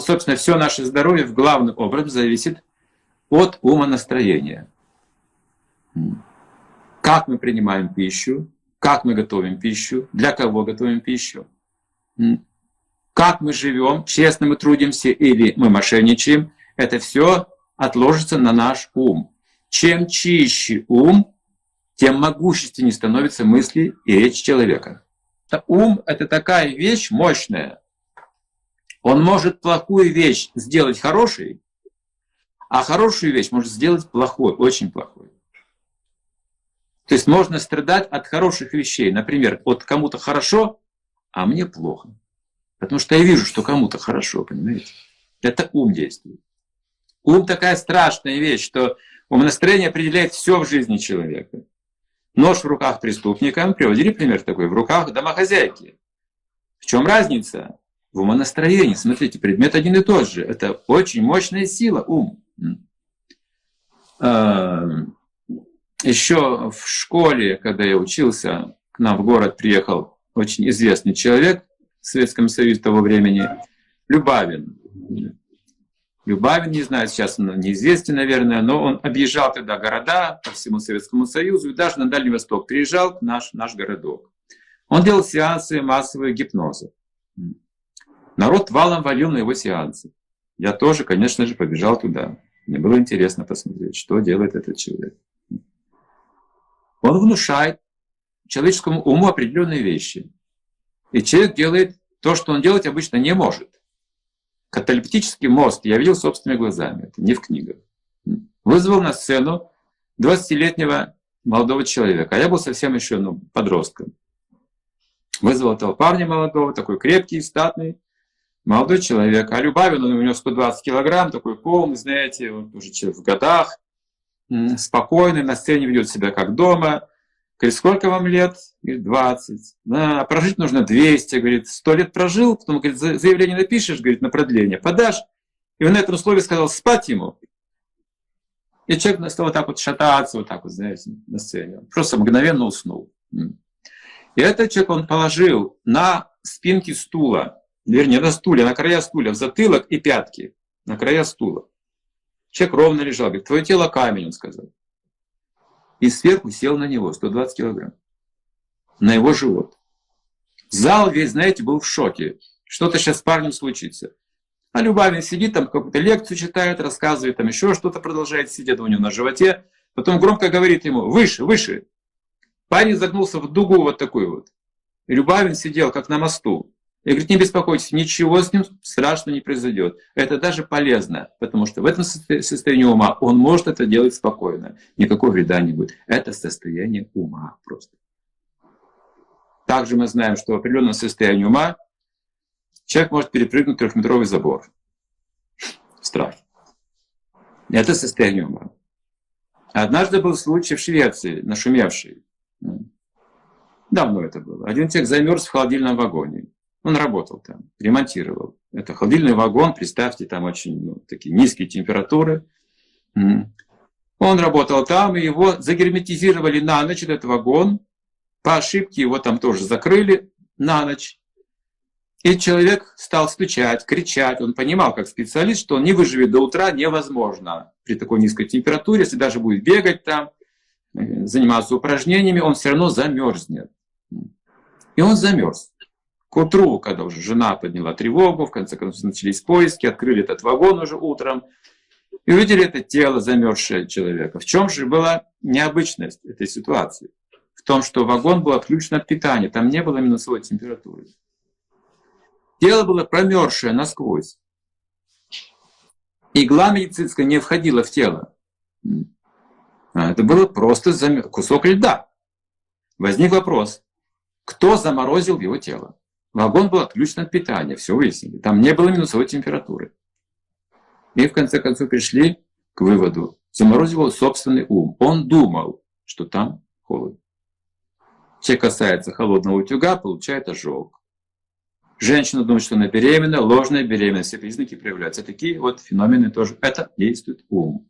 Собственно, все наше здоровье в главном образом зависит от умонастроения. Как мы принимаем пищу, как мы готовим пищу, для кого готовим пищу, как мы живем, честно мы трудимся или мы мошенничаем, это все отложится на наш ум. Чем чище ум, тем могущественнее становятся мысли и речь человека. Ум — это такая вещь мощная. Он может плохую вещь сделать хорошей, а хорошую вещь может сделать плохой, очень плохой. То есть можно страдать от хороших вещей. Например, вот кому-то хорошо, а мне плохо. Потому что я вижу, что кому-то хорошо, понимаете? Это ум действует. Ум такая страшная вещь, что умонастроение определяет все в жизни человека. Нож в руках преступника, приводили пример такой, в руках домохозяйки. В чем разница? В умонастроении. Смотрите, предмет один и тот же. Это очень мощная сила, ум. А, Еще в школе, когда я учился, к нам в город приехал очень известный человек в Советском Союзе того времени, Любавин. Любавин, не знаю, сейчас он неизвестен, наверное, но он объезжал тогда города по всему Советскому Союзу и даже на Дальний Восток приезжал в наш, наш городок. Он делал сеансы массовые гипноза. Народ валом валил на его сеансы. Я тоже, конечно же, побежал туда. Мне было интересно посмотреть, что делает этот человек. Он внушает человеческому уму определенные вещи. И человек делает то, что он делать обычно не может. Каталептический мост я видел собственными глазами, это не в книгах. Вызвал на сцену 20-летнего молодого человека, а я был совсем еще ну, подростком. Вызвал этого парня молодого, такой крепкий, статный, молодой человек. А Любавин, он у него 120 килограмм, такой полный, знаете, он уже в годах, спокойный, на сцене ведет себя как дома. Говорит, сколько вам лет? Говорит, 20. А, прожить нужно 200. Говорит, 100 лет прожил, потом, говорит, заявление напишешь, говорит, на продление, подашь. И он на этом условии сказал, спать ему. И человек стал вот так вот шататься, вот так вот, знаете, на сцене. Просто мгновенно уснул. И этот человек он положил на спинки стула, вернее, на стуле, на края стуля, в затылок и пятки, на края стула. Человек ровно лежал, говорит, твое тело камень, он сказал и сверху сел на него 120 килограмм, на его живот. Зал весь, знаете, был в шоке. Что-то сейчас с парнем случится. А Любавин сидит там, какую-то лекцию читает, рассказывает, там еще что-то продолжает сидеть у него на животе. Потом громко говорит ему, выше, выше. Парень загнулся в дугу вот такой вот. И Любавин сидел, как на мосту. И говорит, не беспокойтесь, ничего с ним страшного не произойдет. Это даже полезно, потому что в этом состоянии ума он может это делать спокойно. Никакого вреда не будет. Это состояние ума просто. Также мы знаем, что в определенном состоянии ума человек может перепрыгнуть трехметровый забор. Страх. Это состояние ума. Однажды был случай в Швеции, нашумевший. Давно это было. Один человек замерз в холодильном вагоне. Он работал там, ремонтировал. Это холодильный вагон, представьте, там очень ну, такие низкие температуры. Он работал там, и его загерметизировали на ночь, этот вагон. По ошибке его там тоже закрыли на ночь. И человек стал стучать, кричать. Он понимал, как специалист, что он не выживет до утра невозможно при такой низкой температуре. Если даже будет бегать там, э, заниматься упражнениями, он все равно замерзнет. И он замерз. К утру, когда уже жена подняла тревогу, в конце концов начались поиски, открыли этот вагон уже утром, и увидели это тело замерзшее человека. В чем же была необычность этой ситуации? В том, что вагон был отключен от питания, там не было минусовой температуры. Тело было промерзшее насквозь. Игла медицинская не входила в тело. А, это было просто кусок льда. Возник вопрос, кто заморозил его тело? Вагон был отключен от питания, все выяснили. Там не было минусовой температуры. И в конце концов пришли к выводу, заморозил собственный ум. Он думал, что там холодно. Человек касается холодного утюга, получает ожог. Женщина думает, что она беременна, ложная беременность, все признаки проявляются. Такие вот феномены тоже. Это действует ум.